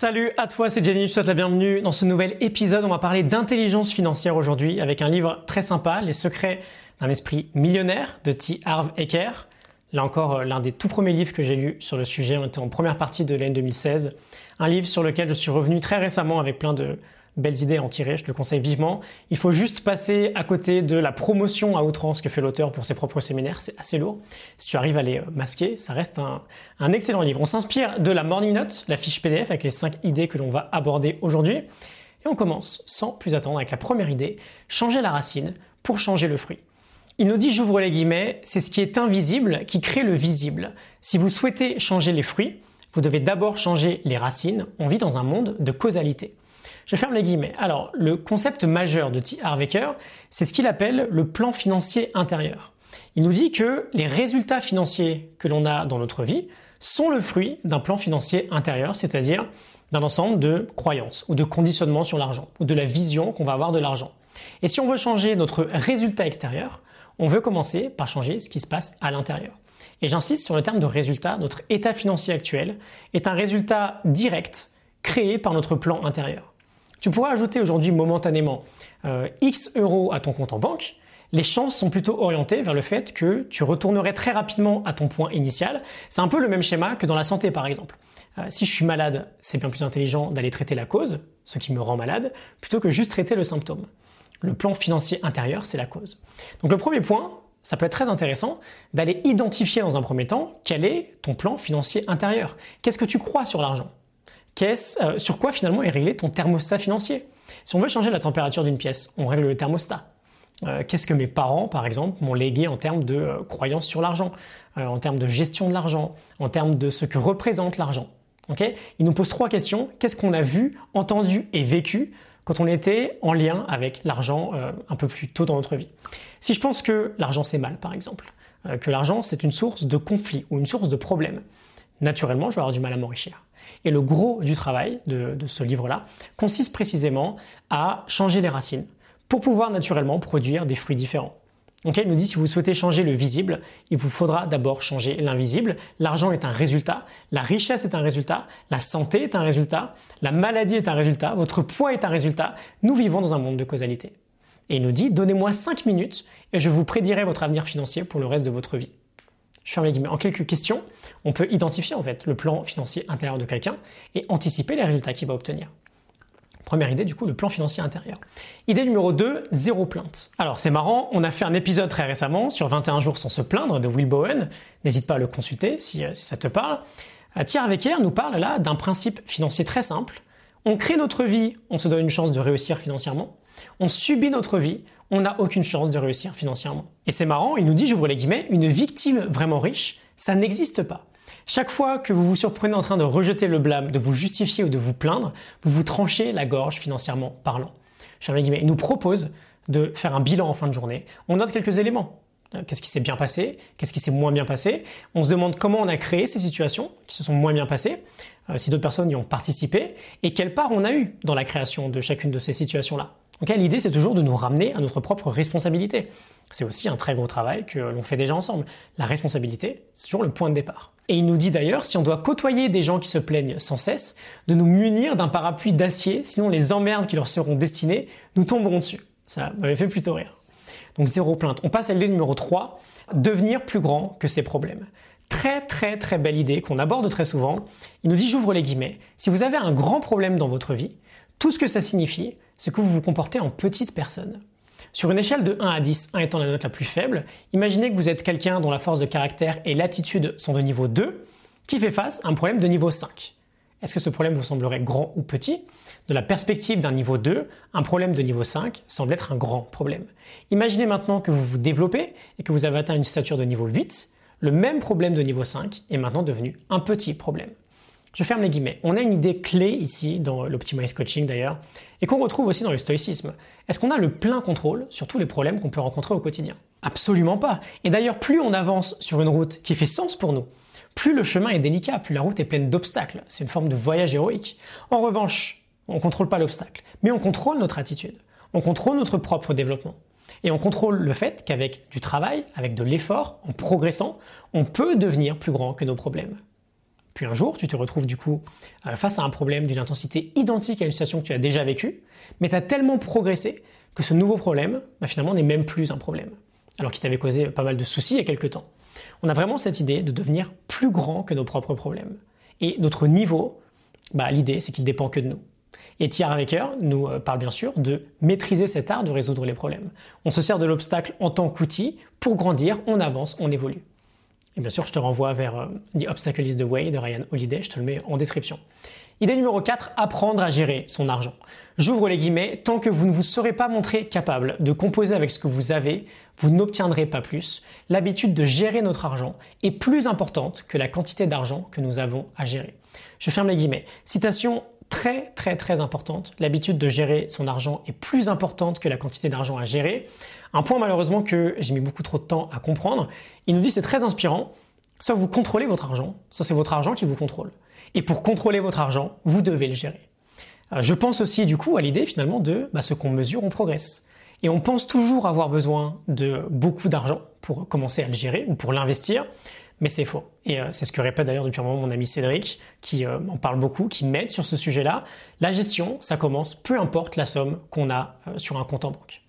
Salut à toi, c'est Jenny, je te souhaite la bienvenue dans ce nouvel épisode. On va parler d'intelligence financière aujourd'hui avec un livre très sympa, Les secrets d'un esprit millionnaire de T. Harv Eker. Là encore, euh, l'un des tout premiers livres que j'ai lu sur le sujet, on était en première partie de l'année 2016. Un livre sur lequel je suis revenu très récemment avec plein de, belles idées à en tirer, je te le conseille vivement. Il faut juste passer à côté de la promotion à outrance que fait l'auteur pour ses propres séminaires, c'est assez lourd. Si tu arrives à les euh, masquer, ça reste un, excellent livre. On s'inspire de la Morning Note, la fiche PDF avec les 5 idées que l'on va aborder aujourd'hui. Et on commence sans plus attendre avec la première idée, changer la racine pour changer le fruit. Il nous dit, j'ouvre les guillemets, c'est ce qui est invisible qui crée le visible. Si vous souhaitez changer les fruits, vous devez d'abord changer les racines. On vit dans un monde de causalité. Je ferme les guillemets. Alors, le concept majeur de T. Harvecker, c'est ce qu'il appelle le plan financier intérieur. Il nous dit que les résultats financiers que l'on a dans notre vie sont le fruit d'un plan financier intérieur, c'est-à-dire d'un ensemble de croyances ou de conditionnements sur l'argent, ou de la vision qu'on va avoir de l'argent. Et si on veut changer notre résultat extérieur, on veut commencer par changer ce qui se passe à l'intérieur. Et j'insiste sur le terme de résultat, notre état financier actuel est un résultat direct créé par notre plan intérieur. Tu pourrais ajouter aujourd'hui momentanément euh, X euros à ton compte en banque, les chances sont plutôt orientées vers le fait que tu retournerais très rapidement à ton point initial. C'est un peu le même schéma que dans la santé par exemple. Euh, si je suis malade, c'est bien plus intelligent d'aller traiter la cause, ce qui me rend malade, plutôt que juste traiter le symptôme. Le plan financier intérieur, c'est la cause. Donc le premier point, ça peut être très intéressant d'aller identifier dans un premier temps quel est ton plan financier intérieur. Qu'est-ce que tu crois sur l'argent? Euh, sur quoi finalement est réglé ton thermostat financier. Si on veut changer la température d'une pièce, on règle le thermostat. Euh, qu'est-ce que mes parents, par exemple, m'ont légué en termes de euh, croyances sur l'argent, en termes de gestion de l'argent, en termes de ce que représente l'argent. Okay Il nous pose trois questions. Qu'est-ce qu'on a vu, entendu et vécu quand on était en lien avec l'argent un peu plus tôt dans notre vie? Si je pense que l'argent c'est mal, par exemple, que l'argent c'est une source de conflit ou une source de problème, naturellement je vais avoir du mal à m'enrichir. Et le gros du travail de, ce livre-là consiste précisément à changer les racines pour pouvoir naturellement produire des fruits différents. il nous dit si vous souhaitez changer le visible, il vous faudra d'abord changer l'invisible. L'argent est un résultat, la richesse est un résultat, la santé est un résultat, la maladie est un résultat, votre poids est un résultat. Nous vivons dans un monde de causalité. Et il nous dit donnez-moi 5 minutes et je vous prédirai votre avenir financier pour le reste de votre vie. En quelques questions, on peut identifier en fait le plan financier intérieur de quelqu'un et anticiper les résultats qu'il va obtenir. Première idée, du coup, le plan financier intérieur. Idée numéro 2, zéro plainte. Alors c'est marrant, on a fait un épisode très récemment sur 21 jours sans se plaindre de Will Bowen. N'hésite pas à le consulter si, euh, ça te parle. Euh, Thierry Wecker nous parle là d'un principe financier très simple. On crée notre vie, on se donne une chance de réussir financièrement. On subit notre vie, on n'a aucune chance de réussir financièrement. Et c'est marrant, il nous dit, j'ouvre les guillemets, une victime vraiment riche, ça n'existe pas. Chaque fois que vous vous surprenez en train de rejeter le blâme, de vous justifier ou de vous plaindre, vous vous tranchez la gorge financièrement parlant. Il nous propose de faire un bilan en fin de journée. On note quelques éléments. Euh, qu'est-ce qui s'est bien passé Qu'est-ce qui s'est moins bien passé On se demande comment on a créé ces situations qui se sont moins bien passées, euh, si d'autres personnes y ont participé, et quelle part on a eu dans la création de chacune de ces situations-là. Donc l'idée, c'est toujours de nous ramener à notre propre responsabilité. C'est aussi un très gros travail que l'on fait déjà ensemble. La responsabilité, c'est toujours le point de départ. Et il nous dit d'ailleurs, si on doit côtoyer des gens qui se plaignent sans cesse, de nous munir d'un parapluie d'acier, sinon les emmerdes qui leur seront destinées nous tomberont dessus. Ça m'avait fait plutôt rire. Donc zéro plainte. On passe à l'idée numéro 3, devenir plus grand que ses problèmes. Très très très belle idée qu'on aborde très souvent. Il nous dit, j'ouvre les guillemets, si vous avez un grand problème dans votre vie, tout ce que ça signifie, c'est que vous vous comportez en petite personne. Sur une échelle de 1 à 10, 1 étant la note la plus faible, imaginez que vous êtes quelqu'un dont la force de caractère et l'attitude sont de niveau 2, qui fait face à un problème de niveau 5. Est-ce que ce problème vous semblerait grand ou petit? De la perspective d'un niveau 2, un problème de niveau 5 semble être un grand problème. Imaginez maintenant que vous vous développez et que vous avez atteint une stature de niveau 8, le même problème de niveau 5 est maintenant devenu un petit problème. Je ferme les guillemets. On a une idée clé ici dans l'Optimize Coaching d'ailleurs, et qu'on retrouve aussi dans le stoïcisme. Est-ce qu'on a le plein contrôle sur tous les problèmes qu'on peut rencontrer au quotidien? Absolument pas. Et d'ailleurs, plus on avance sur une route qui fait sens pour nous, plus le chemin est délicat, plus la route est pleine d'obstacles. C'est une forme de voyage héroïque. En revanche, on ne contrôle pas l'obstacle, mais on contrôle notre attitude. On contrôle notre propre développement. Et on contrôle le fait qu'avec du travail, avec de l'effort, en progressant, on peut devenir plus grand que nos problèmes. Puis un jour, tu te retrouves du coup euh, face à un problème d'une intensité identique à une situation que tu as déjà vécue, mais tu as tellement progressé que ce nouveau problème, bah, finalement, n'est même plus un problème, alors qu'il t'avait causé pas mal de soucis il y a quelques temps. On a vraiment cette idée de devenir plus grand que nos propres problèmes. Et notre niveau, bah, l'idée, c'est qu'il dépend que de nous. Et Thierry Wecker nous euh, parle bien sûr de maîtriser cet art de résoudre les problèmes. On se sert de l'obstacle en tant qu'outil pour grandir, on avance, on évolue. Et bien sûr, je te renvoie vers euh, The Obstacle is the Way de Ryan Holiday, je te le mets en description. Idée numéro 4, apprendre à gérer son argent. J'ouvre les guillemets, tant que vous ne vous serez pas montré capable de composer avec ce que vous avez, vous n'obtiendrez pas plus. L'habitude de gérer notre argent est plus importante que la quantité d'argent que nous avons à gérer. Je ferme les guillemets. Citation très très très importante. L'habitude de gérer son argent est plus importante que la quantité d'argent à gérer. Un point malheureusement que j'ai mis beaucoup trop de temps à comprendre. Il nous dit c'est très inspirant. Soit vous contrôlez votre argent, soit c'est votre argent qui vous contrôle. Et pour contrôler votre argent, vous devez le gérer. Euh, je pense aussi du coup à l'idée finalement de bah, ce qu'on mesure, on progresse. Et on pense toujours avoir besoin de beaucoup d'argent pour commencer à le gérer ou pour l'investir, mais c'est faux. Et euh, c'est ce que répète d'ailleurs depuis un moment mon ami Cédric, qui euh, en parle beaucoup, qui m'aide sur ce sujet-là. La gestion, ça commence peu importe la somme qu'on a sur un compte en banque.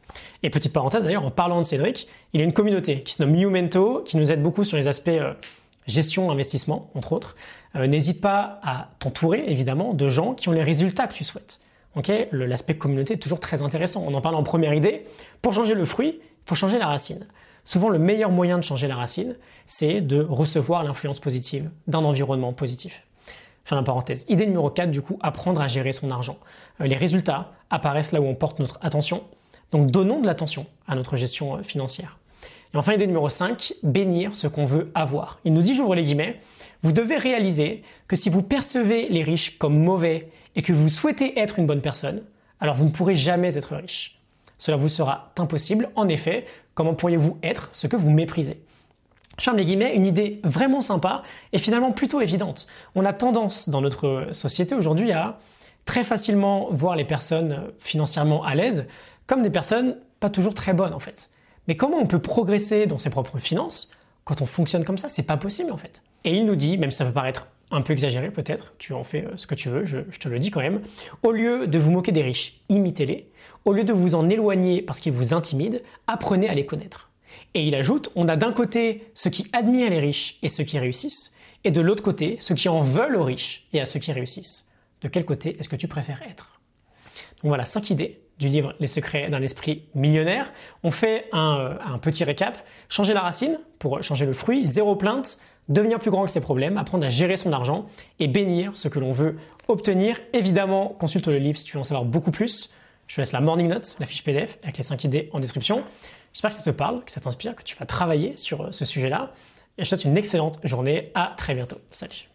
Et petite parenthèse d'ailleurs, en parlant de Cédric, il a une communauté qui se nomme Mento, qui nous aide beaucoup sur les aspects gestion, investissement, entre autres. Euh, n'hésite pas à t'entourer, évidemment, de gens qui ont les résultats que tu souhaites. L'aspect communauté est toujours très intéressant. On en parle en première idée. Pour changer le fruit, il faut changer la racine. Souvent, le meilleur moyen de changer la racine, c'est de recevoir l'influence positive d'un environnement positif. Fin la parenthèse. Idée numéro 4, du coup, apprendre à gérer son argent. Euh, les résultats apparaissent là où on porte notre attention. Donc, donnons de l'attention à notre gestion euh, financière. Et enfin, idée numéro 5, bénir ce qu'on veut avoir. Il nous dit, j'ouvre les guillemets, vous devez réaliser que si vous percevez les riches comme mauvais et que vous souhaitez être une bonne personne, alors vous ne pourrez jamais être riche. Cela vous sera impossible. En effet, comment pourriez-vous être ce que vous méprisez? Ferme les guillemets, une idée vraiment sympa et finalement plutôt évidente. On a tendance dans notre société aujourd'hui à très facilement voir les personnes financièrement à l'aise comme des personnes pas toujours très bonnes en fait. Mais comment on peut progresser dans ses propres finances quand on fonctionne comme ça? C'est pas possible en fait. Et il nous dit, même ça peut paraître un peu exagéré peut-être, tu en fais euh, ce que tu veux, je, te le dis quand même, au lieu de vous moquer des riches, imitez-les. Au lieu de vous en éloigner parce qu'ils vous intimident, apprenez à les connaître. Et il ajoute, on a d'un côté ceux qui admirent les riches et ceux qui réussissent, et de l'autre côté ceux qui en veulent aux riches et à ceux qui réussissent. De quel côté est-ce que tu préfères être? Donc voilà, cinq idées du livre Les secrets d'un esprit millionnaire. On fait un, un, petit récap. Changer la racine pour changer le fruit, zéro plainte, devenir plus grand que ses problèmes, apprendre à gérer son argent et bénir ce que l'on veut obtenir. Évidemment, consulte le livre si tu veux en savoir beaucoup plus. Je te laisse la morning note, la fiche PDF avec les 5 idées en description. J'espère que ça te parle, que ça t'inspire, que tu vas travailler sur ce sujet-là. Et je te souhaite une excellente journée. À très bientôt. Salut.